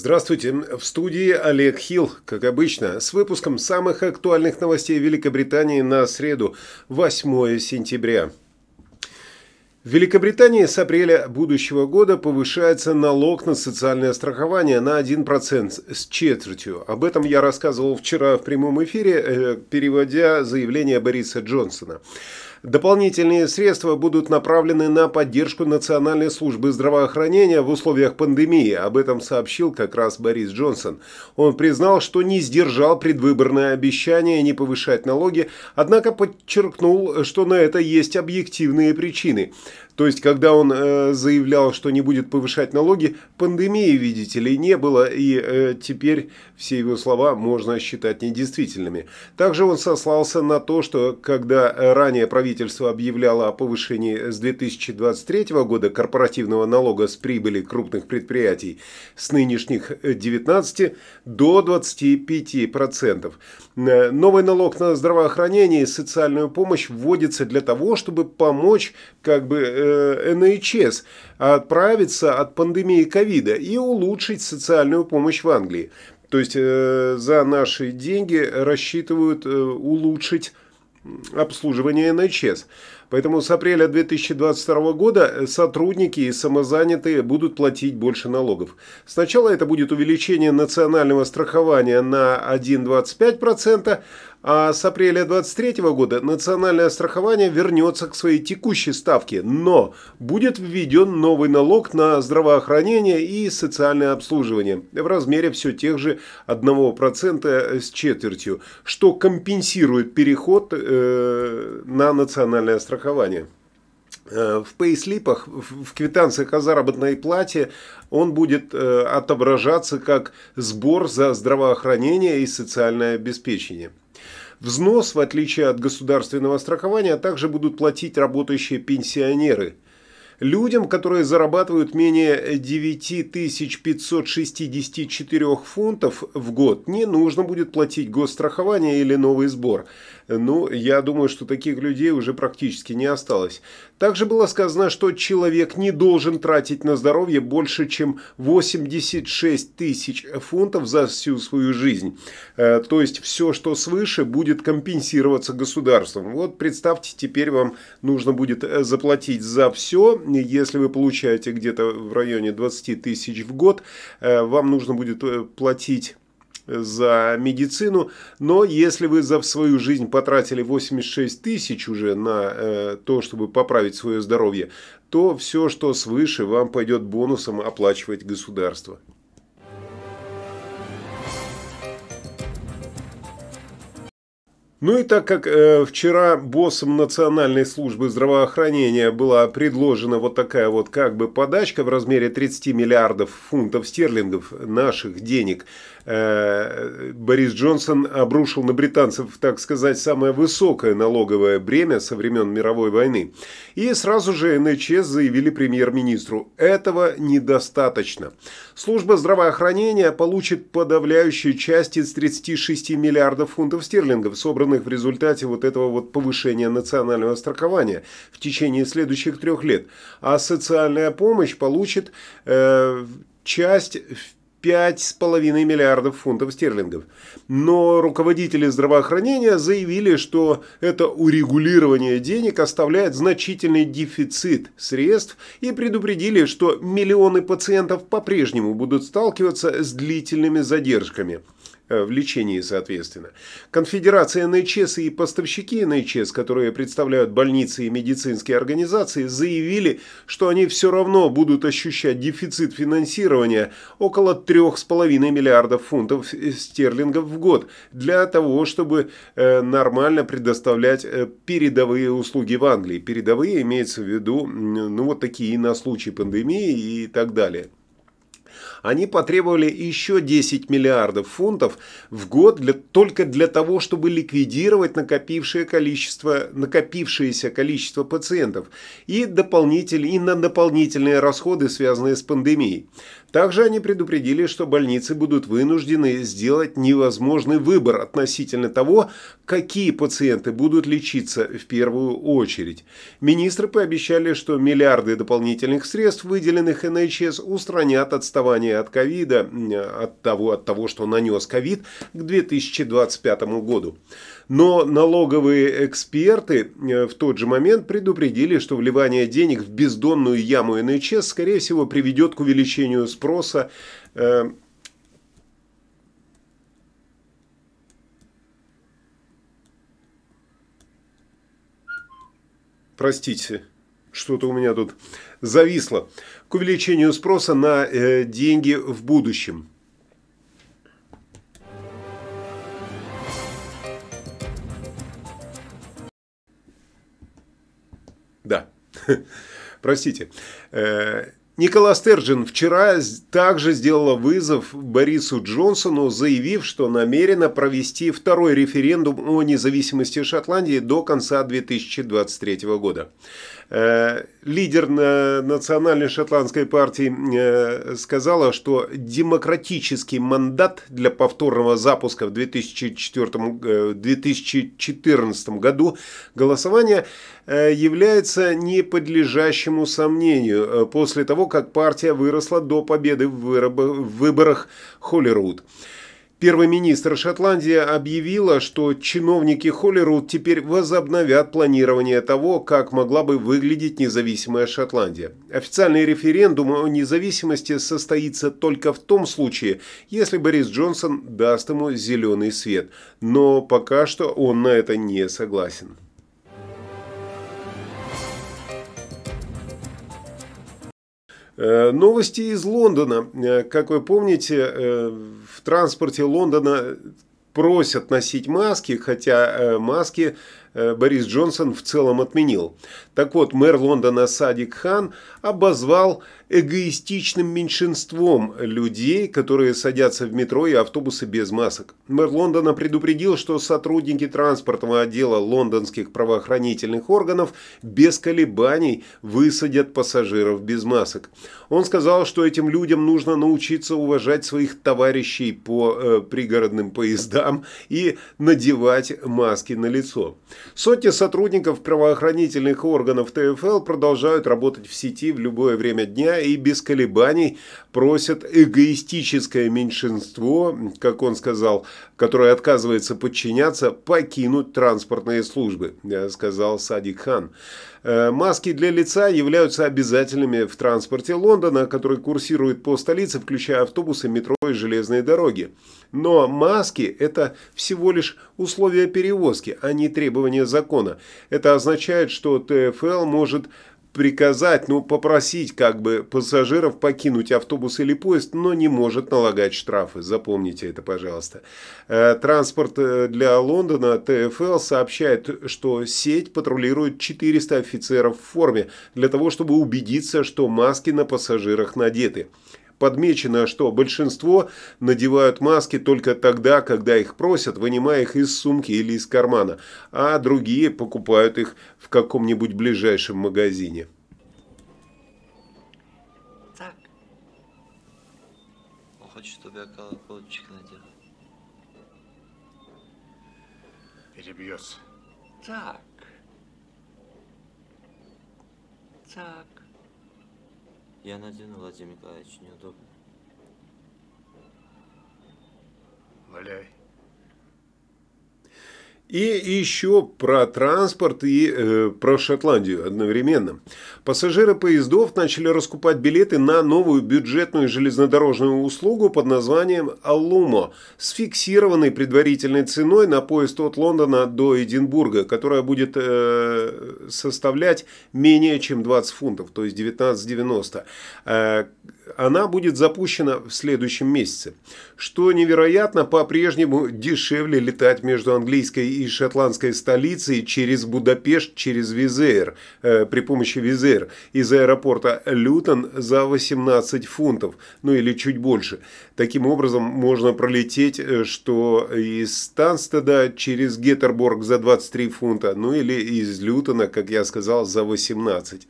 Здравствуйте, в студии Олег Хилл, как обычно, с выпуском самых актуальных новостей Великобритании на среду, 8 сентября. В Великобритании с апреля будущего года повышается налог на социальное страхование на 1% с четвертью. Об этом я рассказывал вчера в прямом эфире, э, переводя заявление Бориса Джонсона. Дополнительные средства будут направлены на поддержку Национальной службы здравоохранения в условиях пандемии. Об этом сообщил как раз Борис Джонсон. Он признал, что не сдержал предвыборное обещание не повышать налоги, однако подчеркнул, что на это есть объективные причины. То есть, когда он э, заявлял, что не будет повышать налоги, пандемии, видите ли, не было, и э, теперь все его слова можно считать недействительными. Также он сослался на то, что когда ранее правительство объявляло о повышении с 2023 года корпоративного налога с прибыли крупных предприятий с нынешних 19 до 25%. Э, новый налог на здравоохранение и социальную помощь вводится для того, чтобы помочь как бы э, НХС отправиться от пандемии ковида и улучшить социальную помощь в Англии. То есть э, за наши деньги рассчитывают э, улучшить обслуживание НХС. Поэтому с апреля 2022 года сотрудники и самозанятые будут платить больше налогов. Сначала это будет увеличение национального страхования на 1,25%, а с апреля 2023 года национальное страхование вернется к своей текущей ставке, но будет введен новый налог на здравоохранение и социальное обслуживание в размере все тех же 1% с четвертью, что компенсирует переход э, на национальное страхование. Э, в пейслипах, в квитанциях о заработной плате он будет э, отображаться как сбор за здравоохранение и социальное обеспечение. Взнос, в отличие от государственного страхования, также будут платить работающие пенсионеры. Людям, которые зарабатывают менее 9564 фунтов в год, не нужно будет платить госстрахование или новый сбор. Ну, я думаю, что таких людей уже практически не осталось. Также было сказано, что человек не должен тратить на здоровье больше, чем 86 тысяч фунтов за всю свою жизнь. Э, то есть все, что свыше, будет компенсироваться государством. Вот представьте, теперь вам нужно будет э, заплатить за все. Если вы получаете где-то в районе 20 тысяч в год, э, вам нужно будет платить за медицину, но если вы за свою жизнь потратили 86 тысяч уже на э, то, чтобы поправить свое здоровье, то все, что свыше, вам пойдет бонусом оплачивать государство. Ну и так как э, вчера боссом Национальной службы здравоохранения была предложена вот такая вот как бы подачка в размере 30 миллиардов фунтов стерлингов наших денег, э, Борис Джонсон обрушил на британцев, так сказать, самое высокое налоговое бремя со времен мировой войны. И сразу же НХС заявили премьер-министру, этого недостаточно. Служба здравоохранения получит подавляющую часть из 36 миллиардов фунтов стерлингов, собранных сделанных в результате вот этого вот повышения национального страхования в течение следующих трех лет. А социальная помощь получит э, часть в 5,5 миллиардов фунтов стерлингов. Но руководители здравоохранения заявили, что это урегулирование денег оставляет значительный дефицит средств и предупредили, что миллионы пациентов по-прежнему будут сталкиваться с длительными задержками. Э, в лечении, соответственно. Конфедерация НХС и поставщики НХС, которые представляют больницы и медицинские организации, заявили, что они все равно будут ощущать дефицит финансирования около 3,5 миллиардов фунтов стерлингов в год для того, чтобы э, нормально предоставлять э, передовые услуги в Англии. Передовые имеется в виду, ну вот такие на случай пандемии и так далее они потребовали еще 10 миллиардов фунтов в год для, только для того, чтобы ликвидировать накопившее количество, накопившееся количество пациентов и, дополнительные, и на дополнительные расходы, связанные с пандемией. Также они предупредили, что больницы будут вынуждены сделать невозможный выбор относительно того, какие пациенты будут лечиться в первую очередь. Министры пообещали, что миллиарды дополнительных средств, выделенных НХС, устранят отставание от ковида, от того, от того, что нанес ковид, к 2025 году. Но налоговые эксперты э, в тот же момент предупредили, что вливание денег в бездонную яму НХС, скорее всего, приведет к увеличению спроса э, Простите, что-то у меня тут зависло. К увеличению спроса на э, деньги в будущем. Да, простите. Никола Стерджин вчера также сделала вызов Борису Джонсону, заявив, что намерена провести второй референдум о независимости Шотландии до конца 2023 года. Э, лидер национальной шотландской партии э, сказала, что демократический мандат для повторного запуска в 2004, 2014 э, году голосования является неподлежащему сомнению после того, как партия выросла до победы в выборах Холлируд. Первый министр Шотландии объявила, что чиновники Холлируд теперь возобновят планирование того, как могла бы выглядеть независимая Шотландия. Официальный референдум о независимости состоится только в том случае, если Борис Джонсон даст ему зеленый свет. Но пока что он на это не согласен. Новости из Лондона. Э, как вы помните, э, в транспорте Лондона просят носить маски, хотя маски Борис Джонсон в целом отменил. Так вот, мэр Лондона Садик Хан обозвал эгоистичным меньшинством людей, которые садятся в метро и автобусы без масок. Мэр Лондона предупредил, что сотрудники транспортного отдела лондонских правоохранительных органов без колебаний высадят пассажиров без масок. Он сказал, что этим людям нужно научиться уважать своих товарищей по э, пригородным поездам и надевать маски на лицо. Сотни сотрудников правоохранительных органов ТФЛ продолжают работать в сети в любое время дня и без колебаний просят эгоистическое меньшинство, как он сказал, которое отказывается подчиняться, покинуть транспортные службы, сказал Садик Хан. Э, маски для лица являются обязательными в транспорте Лондона, который курсирует по столице, включая автобусы, метро и железные дороги. Но маски – это всего лишь условия перевозки, а не требования закона. Это означает, что ТФЛ может приказать, ну, попросить как бы пассажиров покинуть автобус или поезд, но не может налагать штрафы. Запомните это, пожалуйста. Э, транспорт э, для Лондона ТФЛ сообщает, что сеть патрулирует 400 офицеров в форме для того, чтобы убедиться, что маски на пассажирах надеты подмечено, что большинство надевают маски только тогда, когда их просят, вынимая их из сумки или из кармана, а другие покупают их в каком-нибудь ближайшем магазине. Так. Он хочет, чтобы я колокольчик надел. Перебьется. Так. Так. Я надену, Владимир Николаевич, неудобно. Валяй. И еще про транспорт и э, про Шотландию одновременно. Пассажиры поездов начали раскупать билеты на новую бюджетную железнодорожную услугу под названием «Аллумо» с фиксированной предварительной ценой на поезд от Лондона до Эдинбурга, которая будет э, составлять менее чем 20 фунтов, то есть 19,90. Э, она будет запущена в следующем месяце. Что невероятно, по-прежнему дешевле летать между английской и шотландской столицей через Будапешт, через Визейр, э, при помощи Визейр, из аэропорта Лютон за 18 фунтов, ну или чуть больше. Таким образом, можно пролететь, э, что из Станстеда через Геттерборг за 23 фунта, ну или из Лютона, как я сказал, за 18.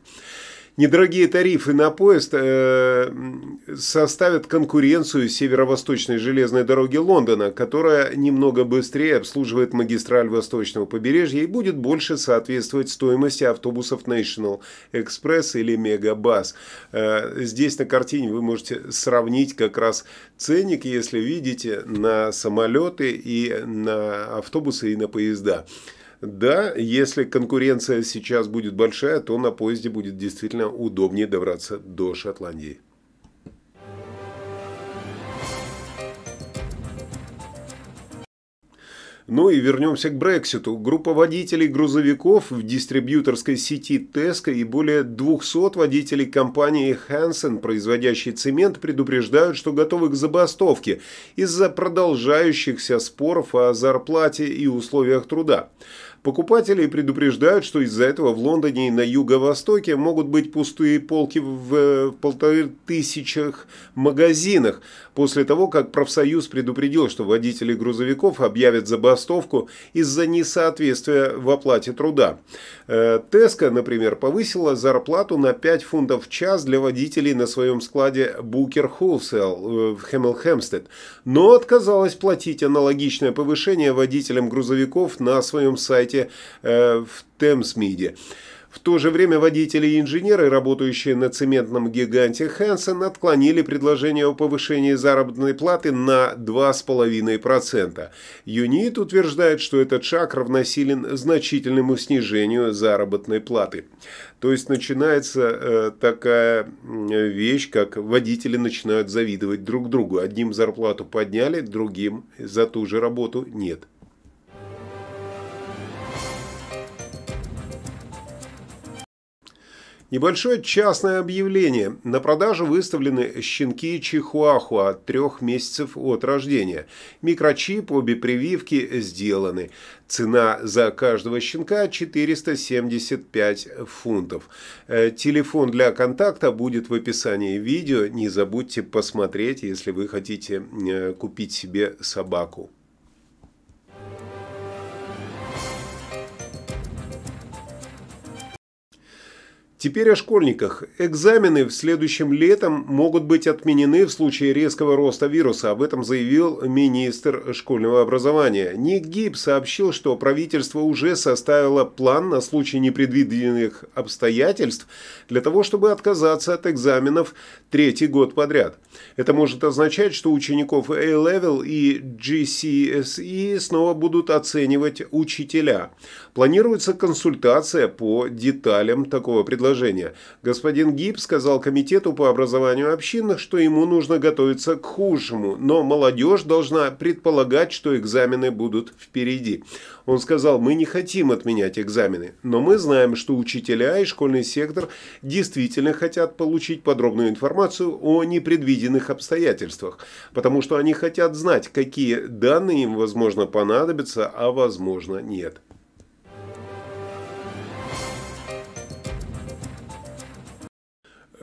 Недорогие тарифы на поезд э, составят конкуренцию северо-восточной железной дороги Лондона, которая немного быстрее обслуживает магистраль восточного побережья и будет больше соответствовать стоимости автобусов National Express или Megabus. Э, здесь на картине вы можете сравнить как раз ценник, если видите, на самолеты и на автобусы и на поезда. Да, если конкуренция сейчас будет большая, то на поезде будет действительно удобнее добраться до Шотландии. Ну и вернемся к Брекситу. Группа водителей грузовиков в дистрибьюторской сети Tesco и более 200 водителей компании Hansen, производящей цемент, предупреждают, что готовы к забастовке из-за продолжающихся споров о зарплате и условиях труда. Покупатели предупреждают, что из-за этого в Лондоне и на юго-востоке могут быть пустые полки в полторы тысячах магазинах, после того, как профсоюз предупредил, что водители грузовиков объявят забастовку из-за несоответствия в оплате труда. Э, Теска, например, повысила зарплату на 5 фунтов в час для водителей на своем складе Booker Wholesale э, в Хэмилхэмстед, но отказалась платить аналогичное повышение водителям грузовиков на своем сайте сайте э, в Темсмиде. В то же время водители и инженеры, работающие на цементном гиганте Хэнсон, отклонили предложение о повышении заработной платы на 2,5%. Юнит утверждает, что этот шаг равносилен значительному снижению заработной платы. То есть начинается э, такая вещь, как водители начинают завидовать друг другу. Одним зарплату подняли, другим за ту же работу нет. Небольшое частное объявление. На продажу выставлены щенки чихуахуа от трех месяцев от рождения. Микрочип, обе прививки сделаны. Цена за каждого щенка 475 фунтов. Э, телефон для контакта будет в описании видео. Не забудьте посмотреть, если вы хотите э, купить себе собаку. Теперь о школьниках. Экзамены в следующем летом могут быть отменены в случае резкого роста вируса. Об этом заявил министр школьного образования. Ник Гиб сообщил, что правительство уже составило план на случай непредвиденных обстоятельств для того, чтобы отказаться от экзаменов третий год подряд. Это может означать, что учеников A-Level и GCSE снова будут оценивать учителя. Планируется консультация по деталям такого предложения. Господин Гиб сказал комитету по образованию общинных, что ему нужно готовиться к худшему, но молодежь должна предполагать, что экзамены будут впереди. Он сказал, мы не хотим отменять экзамены, но мы знаем, что учителя и школьный сектор действительно хотят получить подробную информацию о непредвиденных обстоятельствах, потому что они хотят знать, какие данные им, возможно, понадобятся, а возможно нет.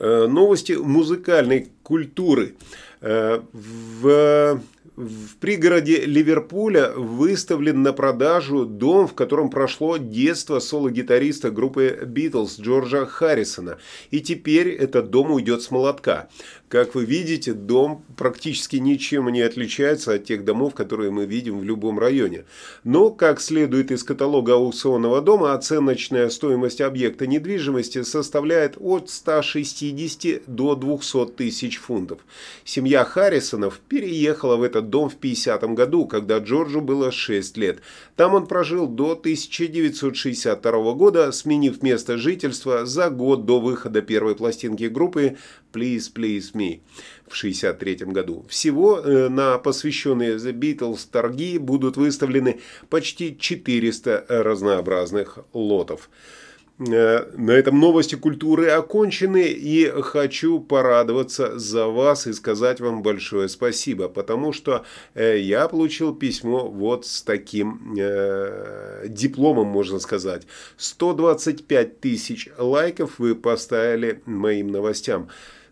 Новости музыкальной культуры. Э, в в пригороде Ливерпуля выставлен на продажу дом, в котором прошло детство соло-гитариста группы Битлз Джорджа Харрисона. И теперь этот дом уйдет с молотка. Как вы видите, дом практически ничем не отличается от тех домов, которые мы видим в любом районе. Но, как следует из каталога аукционного дома, оценочная стоимость объекта недвижимости составляет от 160 до 200 тысяч фунтов. Семья Харрисонов переехала в этот дом в 50 году, когда Джорджу было 6 лет. Там он прожил до 1962 года, сменив место жительства за год до выхода первой пластинки группы Please Please Me в 1963 году. Всего э, на посвященные The Beatles торги будут выставлены почти 400 разнообразных лотов. Э, на этом новости культуры окончены и хочу порадоваться за вас и сказать вам большое спасибо, потому что э, я получил письмо вот с таким э, дипломом, можно сказать. 125 тысяч лайков вы поставили моим новостям.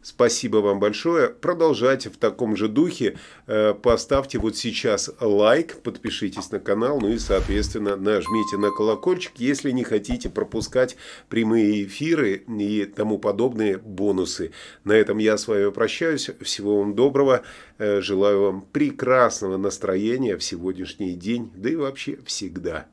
Спасибо вам большое. Продолжайте в таком же духе. Э, поставьте вот сейчас лайк, подпишитесь на канал, ну и, соответственно, нажмите на колокольчик, если не хотите пропускать прямые эфиры и тому подобные бонусы. На этом я с вами прощаюсь. Всего вам доброго. Э, желаю вам прекрасного настроения в сегодняшний день, да и вообще всегда.